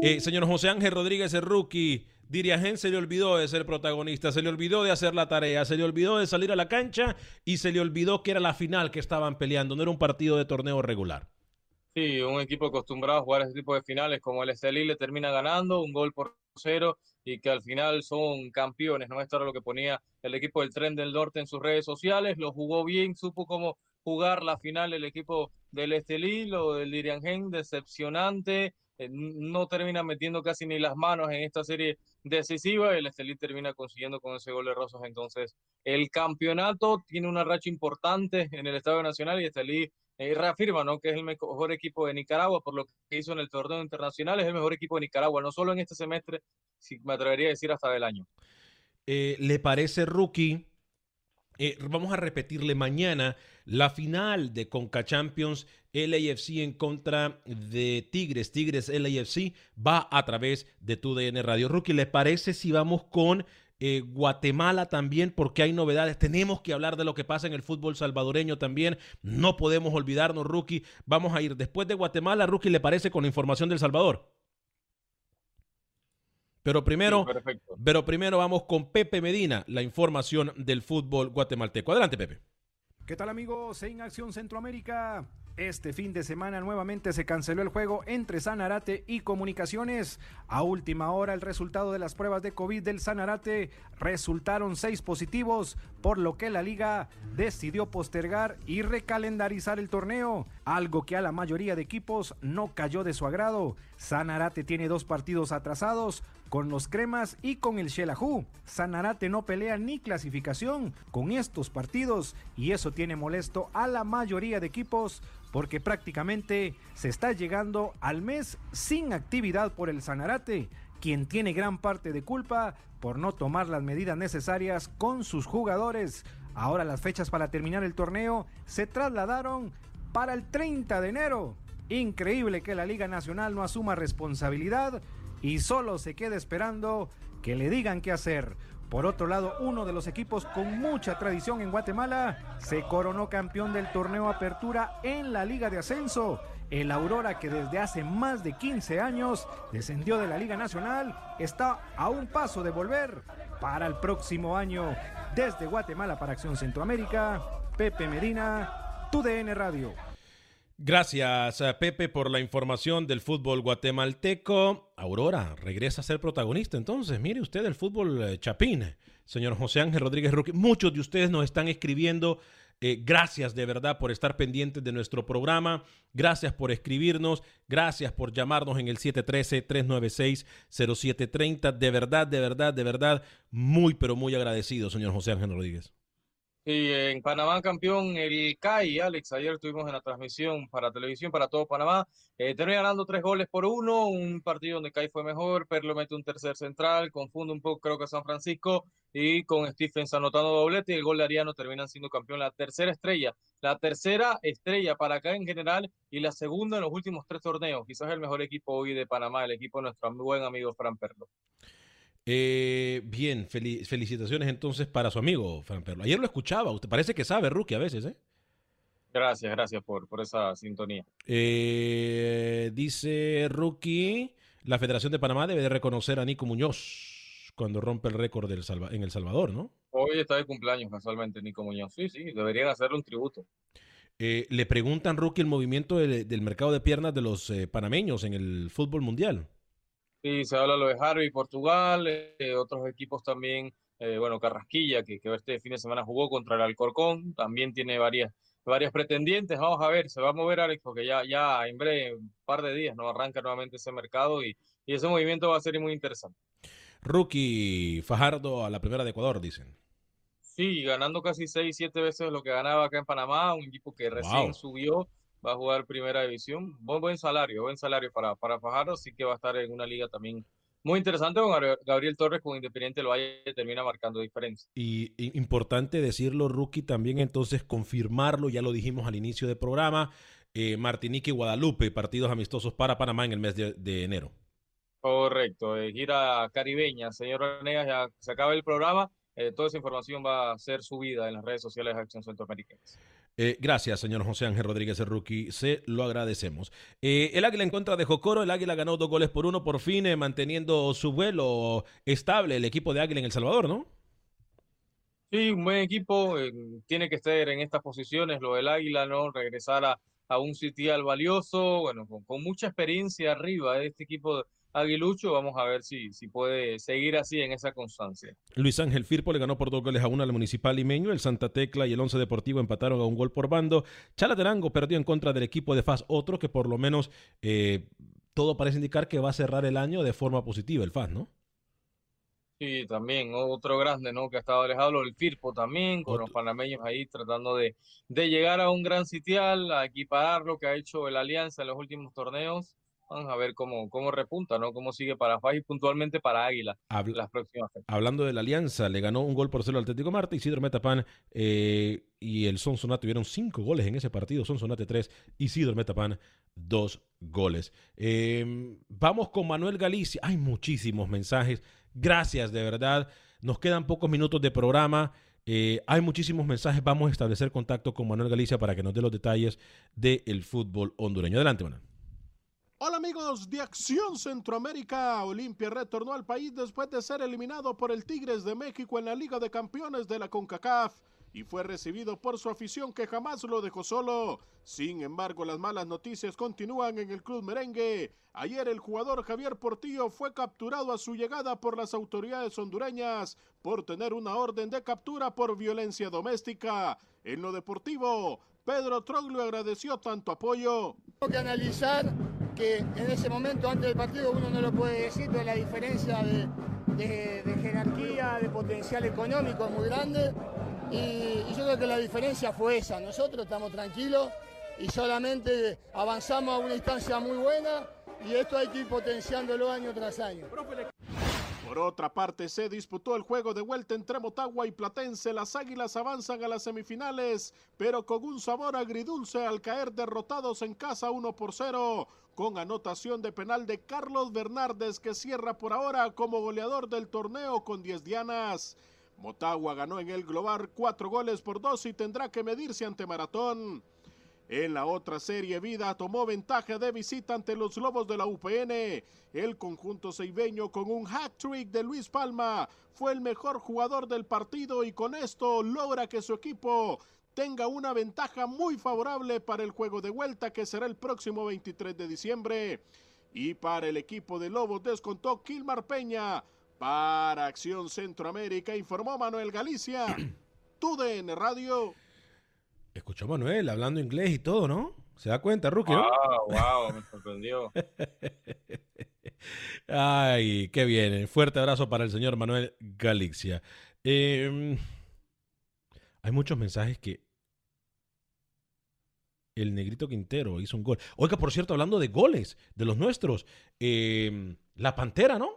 eh señor José Ángel Rodríguez, el rookie. Diriagen se le olvidó de ser protagonista, se le olvidó de hacer la tarea, se le olvidó de salir a la cancha y se le olvidó que era la final que estaban peleando, no era un partido de torneo regular. Sí, un equipo acostumbrado a jugar ese tipo de finales como el Estelí le termina ganando un gol por cero y que al final son campeones, ¿no? Esto era lo que ponía el equipo del Tren del Norte en sus redes sociales, lo jugó bien, supo cómo jugar la final el equipo del Estelí, lo del Diriangen, decepcionante, eh, no termina metiendo casi ni las manos en esta serie decisiva, el Estelí termina consiguiendo con ese gol de Rosas, entonces el campeonato tiene una racha importante en el Estadio Nacional y Estelí eh, reafirma ¿no? que es el mejor equipo de Nicaragua por lo que hizo en el torneo internacional, es el mejor equipo de Nicaragua, no solo en este semestre, si me atrevería a decir hasta del año. Eh, ¿Le parece rookie? Eh, vamos a repetirle mañana la final de Conca Champions LAFC en contra de Tigres. Tigres LAFC va a través de tu DN Radio. Rookie, ¿le parece si vamos con eh, Guatemala también, porque hay novedades. Tenemos que hablar de lo que pasa en el fútbol salvadoreño también. No podemos olvidarnos, Rookie. Vamos a ir después de Guatemala, Rookie, ¿le parece con la información del Salvador? Pero primero, pero primero vamos con Pepe Medina, la información del fútbol guatemalteco. Adelante, Pepe. ¿Qué tal amigos? En Acción Centroamérica. Este fin de semana nuevamente se canceló el juego entre Sanarate y Comunicaciones. A última hora el resultado de las pruebas de COVID del Sanarate resultaron seis positivos, por lo que la liga decidió postergar y recalendarizar el torneo, algo que a la mayoría de equipos no cayó de su agrado. Sanarate tiene dos partidos atrasados, con los cremas y con el Shelahu. Sanarate no pelea ni clasificación con estos partidos y eso tiene molesto a la mayoría de equipos porque prácticamente se está llegando al mes sin actividad por el Sanarate, quien tiene gran parte de culpa por no tomar las medidas necesarias con sus jugadores. Ahora las fechas para terminar el torneo se trasladaron para el 30 de enero. Increíble que la Liga Nacional no asuma responsabilidad y solo se quede esperando que le digan qué hacer. Por otro lado, uno de los equipos con mucha tradición en Guatemala se coronó campeón del torneo Apertura en la Liga de Ascenso. El Aurora, que desde hace más de 15 años descendió de la Liga Nacional, está a un paso de volver para el próximo año. Desde Guatemala para Acción Centroamérica, Pepe Medina, TUDN Radio. Gracias, eh, Pepe, por la información del fútbol guatemalteco. Aurora regresa a ser protagonista. Entonces, mire usted el fútbol eh, chapín, señor José Ángel Rodríguez Roque. Muchos de ustedes nos están escribiendo. Eh, gracias de verdad por estar pendientes de nuestro programa. Gracias por escribirnos. Gracias por llamarnos en el 713-396-0730. De verdad, de verdad, de verdad, muy, pero muy agradecido, señor José Ángel Rodríguez. Sí, en Panamá campeón el CAI, Alex, ayer estuvimos en la transmisión para televisión para todo Panamá, eh, termina ganando tres goles por uno, un partido donde CAI fue mejor, Perlo mete un tercer central, confunde un poco creo que San Francisco y con Stephens anotando doblete y el gol de Ariano terminan siendo campeón, la tercera estrella, la tercera estrella para acá en general y la segunda en los últimos tres torneos, quizás el mejor equipo hoy de Panamá, el equipo de nuestro buen amigo Fran Perlo. Eh, bien, felicitaciones entonces para su amigo Fran Perlo. Ayer lo escuchaba, usted parece que sabe, Rookie, a veces, ¿eh? Gracias, gracias por, por esa sintonía. Eh, dice Rookie, la Federación de Panamá debe de reconocer a Nico Muñoz cuando rompe el récord del Salva en El Salvador, ¿no? Hoy está de cumpleaños casualmente Nico Muñoz. Sí, sí, deberían hacerle un tributo. Eh, le preguntan, Rookie, el movimiento del, mercado de piernas de los panameños en el fútbol mundial. Sí, se habla lo de Harvey, Portugal, eh, otros equipos también, eh, bueno, Carrasquilla, que, que, este fin de semana jugó contra el Alcorcón, también tiene varias, varias pretendientes. Vamos a ver, se va a mover Alex, porque ya, ya en breve, un par de días, ¿no? Arranca nuevamente ese mercado y, y ese movimiento va a ser muy interesante. Rookie Fajardo a la primera de Ecuador, dicen. Sí, ganando casi seis, siete veces lo que ganaba acá en Panamá, un equipo que recién subió va a jugar primera división. Buen, buen salario, buen salario para, para Fajardo, así que va a estar en una liga también muy interesante con Gabriel Torres con Independiente lo Valle termina marcando diferencia. Y, importante decirlo, Rookie, también entonces confirmarlo, ya lo dijimos al inicio del programa, eh, Martinique y Guadalupe, partidos amistosos para Panamá en el mes de, enero. Correcto, eh, gira caribeña, señor Renegas, ya se acaba el programa, eh, toda esa información va a ser subida en las redes sociales de Acción Centroamericana. Eh, gracias, señor José Ángel Rodríguez, rookie. Se lo agradecemos. Eh, el Águila en contra de Jocoro. El Águila ganó dos goles por uno, por fin eh, manteniendo su vuelo estable el equipo de Águila en El Salvador, ¿no? Sí, un buen equipo. tiene que estar en estas posiciones. Lo del Águila, ¿no? Regresar a, a un sitial valioso. Bueno, con, mucha experiencia arriba este equipo aguilucho. Vamos a ver si, si puede seguir así en esa constancia. Luis Ángel Firpo le ganó por dos goles a uno al Municipal Limeño. El Santa Tecla y el Once Deportivo empataron a un gol por bando. Chalaterango perdió en contra del equipo de FAS, otro que por lo menos eh, todo parece indicar que va a cerrar el año de forma positiva, el FAS, ¿no? Sí, también otro grande, ¿no? Que ha estado alejado, el Firpo también, con los panameños ahí tratando de, de llegar a un gran sitial, a equiparar lo que ha hecho el Alianza en los últimos torneos Vamos a ver cómo, cómo repunta, ¿no? Cómo sigue para FAS y puntualmente para Águila las próximas Hablando de la alianza, le ganó un gol por cero al Atlético Marte, Isidro Metapan eh, y el Sonsonate tuvieron cinco goles en ese partido, Sonsonate tres, Isidro Metapan dos goles. Em, vamos con Manuel Galicia, hay muchísimos mensajes, gracias de verdad, nos quedan pocos minutos de programa. Eh, hay muchísimos mensajes. Vamos a establecer contacto con Manuel Galicia para que nos dé los detalles del fútbol hondureño. Adelante, Manuel. Hola amigos de Acción Centroamérica. Olimpia retornó al país después de ser eliminado por el Tigres de México en la Liga de Campeones de la CONCACAF y fue recibido por su afición que jamás lo dejó solo. Sin embargo, las malas noticias continúan en el club merengue. Ayer el jugador Javier Portillo fue capturado a su llegada por las autoridades hondureñas por tener una orden de captura por violencia doméstica. En lo deportivo, Pedro Troglio agradeció tanto apoyo. Tengo que analizar que en ese momento, antes del partido, uno no lo puede decir, pero la diferencia de, jerarquía, de potencial económico es muy grande. Y, yo creo que la diferencia fue esa. Nosotros estamos tranquilos y solamente avanzamos a una instancia muy buena y esto hay que ir potenciándolo año tras año. Por otra parte, se disputó el juego de vuelta entre Motagua y Platense. Las Águilas avanzan a las semifinales, pero con un sabor agridulce al caer derrotados en casa 1 por 0, con anotación de penal de Carlos Bernardes, que cierra por ahora como goleador del torneo con 10 dianas. Motagua ganó en el global 4 goles por 2 y tendrá que medirse ante Maratón. En la otra serie, Vida tomó ventaja de visita ante los Lobos de la UPN. El conjunto ceibeño con un hat-trick de Luis Palma fue el mejor jugador del partido y con esto logra que su equipo tenga una ventaja muy favorable para el juego de vuelta que será el próximo 23 de diciembre. Y para el equipo de Lobos descontó Kilmar Peña. Para Acción Centroamérica informó Manuel Galicia. TUDN Radio. Escuchó a Manuel hablando inglés y todo, ¿no? ¿Se da cuenta, Rookie? Wow, wow, me sorprendió. Ay, qué bien. Fuerte abrazo para el señor Manuel Galicia. Em, Hay muchos mensajes que el negrito Quintero hizo un gol. Oiga, por cierto, hablando de goles, de los nuestros, eh, la Pantera, ¿no?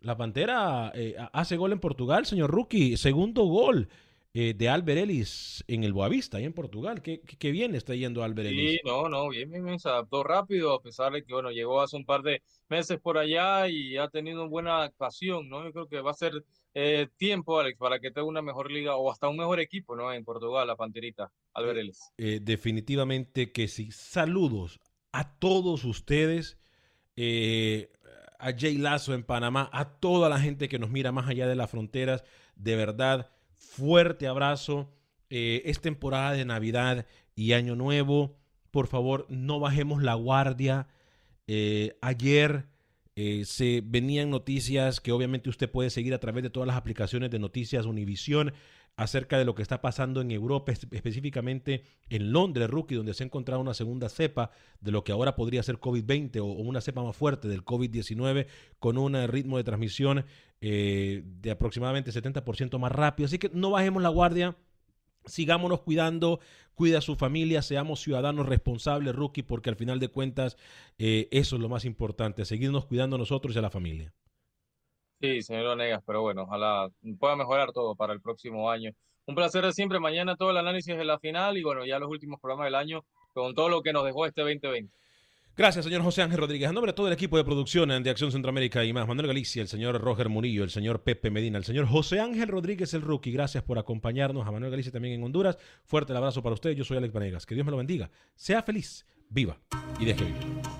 La Pantera eh, hace gol en Portugal, señor Rookie. Segundo gol eh, de Albert Ellis en el Boavista, ahí en Portugal. ¿Qué, qué, bien está yendo Albert Ellis? Sí, no, no, bien, bien, se adaptó rápido, a pesar de que, bueno, llegó hace un par de meses por allá y ha tenido una buena actuación, ¿no? Yo creo que va a ser eh, tiempo, Alex, para que tenga una mejor liga o hasta un mejor equipo, ¿no? En Portugal, la Panterita, Albert Eh, Ellis. eh, definitivamente que sí. Saludos a todos ustedes, eh, a Jay Lazo en Panamá, a toda la gente que nos mira más allá de las fronteras. De verdad, fuerte abrazo. Eh, es temporada de Navidad y Año Nuevo. Por favor, no bajemos la guardia. Eh, ayer eh, se venían noticias que obviamente usted puede seguir a través de todas las aplicaciones de noticias Univisión acerca de lo que está pasando en Europa, espe- específicamente en Londres, Rookie, donde se ha encontrado una segunda cepa de lo que ahora podría ser COVID-20 o, una cepa más fuerte del COVID-19 con un ritmo de transmisión eh, de aproximadamente 70% más rápido. Así que no bajemos la guardia. Sigámonos cuidando, cuida a su familia, seamos ciudadanos responsables, rookie, porque al final de cuentas eh, eso es lo más importante, seguirnos cuidando a nosotros y a la familia. Sí, señor Onegas, pero bueno, ojalá pueda mejorar todo para el próximo año. Un placer de siempre. Mañana todo el análisis de la final y bueno, ya los últimos programas del año con todo lo que nos dejó este 2020. Gracias, señor José Ángel Rodríguez. A nombre de todo el equipo de producción de Acción Centroamérica y más, Manuel Galicia, el señor Roger Murillo, el señor Pepe Medina, el señor José Ángel Rodríguez, el rookie. Gracias por acompañarnos. A Manuel Galicia también en Honduras. Fuerte el abrazo para usted. Yo soy Alex Vanegas. Que Dios me lo bendiga. Sea feliz, viva y deje vivir.